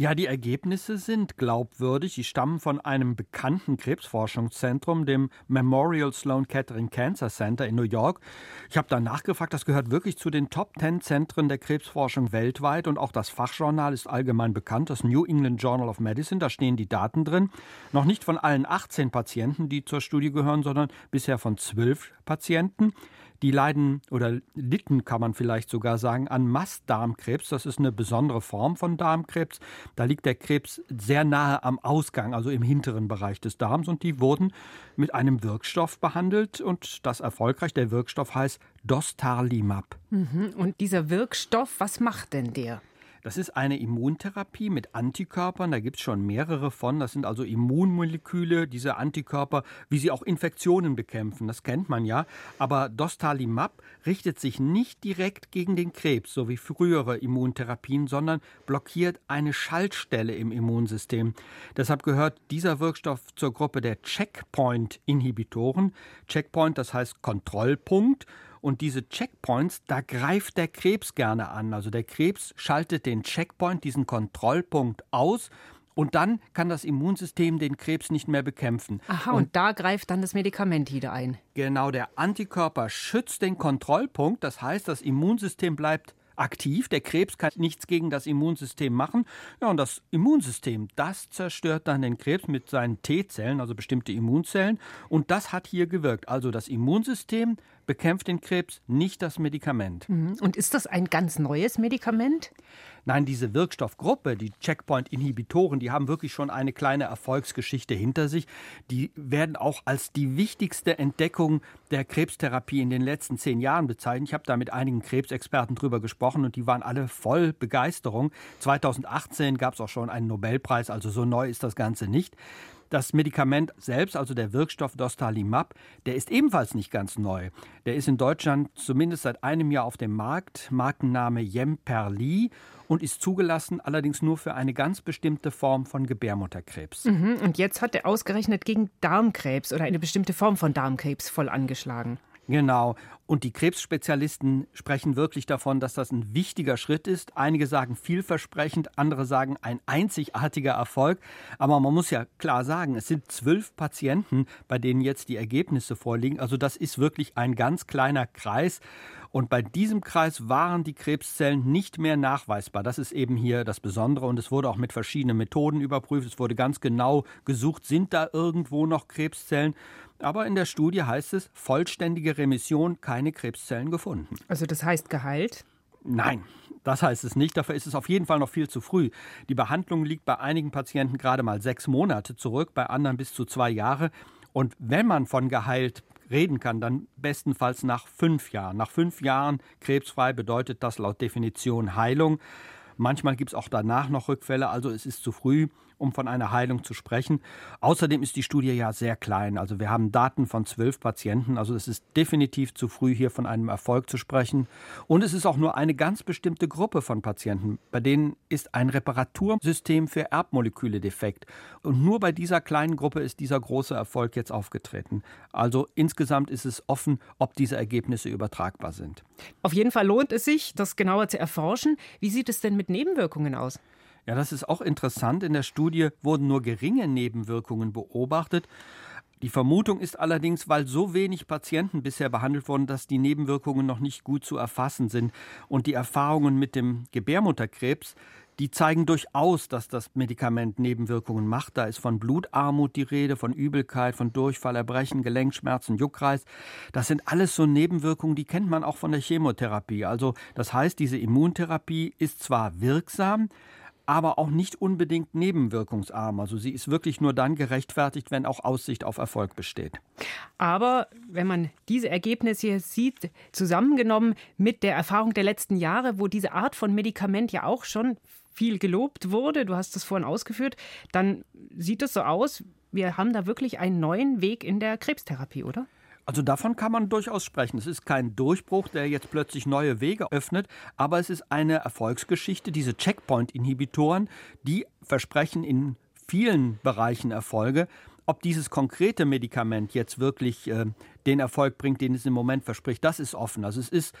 Ja, die Ergebnisse sind glaubwürdig. Sie stammen von einem bekannten Krebsforschungszentrum, dem Memorial Sloan Kettering Cancer Center in New York. Ich habe da nachgefragt, das gehört wirklich zu den Top Ten Zentren der Krebsforschung weltweit und auch das Fachjournal ist allgemein bekannt, das New England Journal of Medicine. Da stehen die Daten drin. Noch nicht von allen 18 Patienten, die zur Studie gehören, sondern bisher von 12 Patienten. Die leiden oder litten, kann man vielleicht sogar sagen, an Mastdarmkrebs. Das ist eine besondere Form von Darmkrebs. Da liegt der Krebs sehr nahe am Ausgang, also im hinteren Bereich des Darms. Und die wurden mit einem Wirkstoff behandelt und das erfolgreich. Der Wirkstoff heißt Dostarlimab. Mhm. Und dieser Wirkstoff, was macht denn der? Das ist eine Immuntherapie mit Antikörpern. Da gibt es schon mehrere von. Das sind also Immunmoleküle, diese Antikörper, wie sie auch Infektionen bekämpfen. Das kennt man ja. Aber Dostarlimab richtet sich nicht direkt gegen den Krebs, so wie frühere Immuntherapien, sondern blockiert eine Schaltstelle im Immunsystem. Deshalb gehört dieser Wirkstoff zur Gruppe der Checkpoint-Inhibitoren. Checkpoint, das heißt Kontrollpunkt. Und diese Checkpoints, da greift der Krebs gerne an. Also der Krebs schaltet den Checkpoint, diesen Kontrollpunkt aus. Und dann kann das Immunsystem den Krebs nicht mehr bekämpfen. Aha, und, und, da greift dann das Medikament wieder ein. Genau, der Antikörper schützt den Kontrollpunkt. Das heißt, das Immunsystem bleibt aktiv. Der Krebs kann nichts gegen das Immunsystem machen. Ja, und das Immunsystem, das zerstört dann den Krebs mit seinen T-Zellen, also bestimmte Immunzellen. Und das hat hier gewirkt. Also das Immunsystem bekämpft den Krebs, nicht das Medikament. Mhm. Und ist das ein ganz neues Medikament? Nein, diese Wirkstoffgruppe, die Checkpoint-Inhibitoren, die haben wirklich schon eine kleine Erfolgsgeschichte hinter sich. Die werden auch als die wichtigste Entdeckung der Krebstherapie in den letzten zehn Jahren bezeichnet. Ich habe da mit einigen Krebsexperten drüber gesprochen und die waren alle voll Begeisterung. 2018 gab es auch schon einen Nobelpreis, also so neu ist das Ganze nicht. Das Medikament selbst, also der Wirkstoff Dostarlimab, der ist ebenfalls nicht ganz neu. Der ist in Deutschland zumindest seit einem Jahr auf dem Markt, Markenname Jemperli und ist zugelassen, allerdings nur für eine ganz bestimmte Form von Gebärmutterkrebs. Mhm, und jetzt hat er ausgerechnet gegen Darmkrebs oder eine bestimmte Form von Darmkrebs voll angeschlagen. Genau. Und die Krebsspezialisten sprechen wirklich davon, dass das ein wichtiger Schritt ist. Einige sagen vielversprechend, andere sagen ein einzigartiger Erfolg. Aber man muss ja klar sagen, es sind zwölf Patienten, bei denen jetzt die Ergebnisse vorliegen. Also das ist wirklich ein ganz kleiner Kreis. Und bei diesem Kreis waren die Krebszellen nicht mehr nachweisbar. Das ist eben hier das Besondere. Und es wurde auch mit verschiedenen Methoden überprüft. Es wurde ganz genau gesucht, sind da irgendwo noch Krebszellen. Aber in der Studie heißt es, vollständige Remission, keine Krebszellen gefunden. Also das heißt geheilt? Nein, das heißt es nicht. Dafür ist es auf jeden Fall noch viel zu früh. Die Behandlung liegt bei einigen Patienten gerade mal sechs Monate zurück, bei anderen bis zu zwei Jahre. Und wenn man von geheilt reden kann, dann bestenfalls nach fünf Jahren. Nach fünf Jahren krebsfrei bedeutet das laut Definition Heilung. Manchmal gibt es auch danach noch Rückfälle, also es ist zu früh um von einer Heilung zu sprechen. Außerdem ist die Studie ja sehr klein. Also wir haben Daten von zwölf Patienten. Also es ist definitiv zu früh, hier von einem Erfolg zu sprechen. Und es ist auch nur eine ganz bestimmte Gruppe von Patienten, bei denen ist ein Reparatursystem für Erbmoleküle defekt. Und nur bei dieser kleinen Gruppe ist dieser große Erfolg jetzt aufgetreten. Also insgesamt ist es offen, ob diese Ergebnisse übertragbar sind. Auf jeden Fall lohnt es sich, das genauer zu erforschen. Wie sieht es denn mit Nebenwirkungen aus? Ja, das ist auch interessant. In der Studie wurden nur geringe Nebenwirkungen beobachtet. Die Vermutung ist allerdings, weil so wenig Patienten bisher behandelt wurden, dass die Nebenwirkungen noch nicht gut zu erfassen sind. Und die Erfahrungen mit dem Gebärmutterkrebs, die zeigen durchaus, dass das Medikament Nebenwirkungen macht. Da ist von Blutarmut die Rede, von Übelkeit, von Durchfall, Erbrechen, Gelenkschmerzen, Juckreiz. Das sind alles so Nebenwirkungen, die kennt man auch von der Chemotherapie. Also das heißt, diese Immuntherapie ist zwar wirksam, aber auch nicht unbedingt nebenwirkungsarm. Also sie ist wirklich nur dann gerechtfertigt, wenn auch Aussicht auf Erfolg besteht. Aber wenn man diese Ergebnisse hier sieht, zusammengenommen mit der Erfahrung der letzten Jahre, wo diese Art von Medikament ja auch schon viel gelobt wurde, du hast das vorhin ausgeführt, dann sieht es so aus, wir haben da wirklich einen neuen Weg in der Krebstherapie, oder? Also davon kann man durchaus sprechen. Es ist kein Durchbruch, der jetzt plötzlich neue Wege öffnet, aber es ist eine Erfolgsgeschichte. Diese Checkpoint-Inhibitoren, die versprechen in vielen Bereichen Erfolge. ob dieses konkrete Medikament jetzt wirklich äh, den Erfolg bringt, den es im Moment verspricht, das ist offen. Also es ist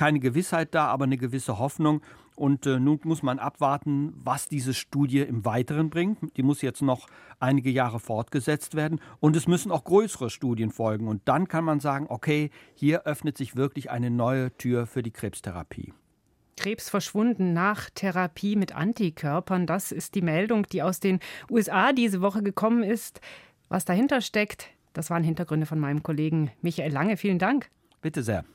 keine Gewissheit da, aber eine gewisse Hoffnung. Und äh, nun muss man abwarten, was diese Studie im Weiteren bringt. Die muss jetzt noch einige Jahre fortgesetzt werden. Und es müssen auch größere Studien folgen. Und dann kann man sagen, okay, hier öffnet sich wirklich eine neue Tür für die Krebstherapie. Krebs verschwunden nach Therapie mit Antikörpern. Das ist die Meldung, die aus den USA diese Woche gekommen ist. Was dahinter steckt, das waren Hintergründe von meinem Kollegen Michael Lange. Vielen Dank. Bitte sehr.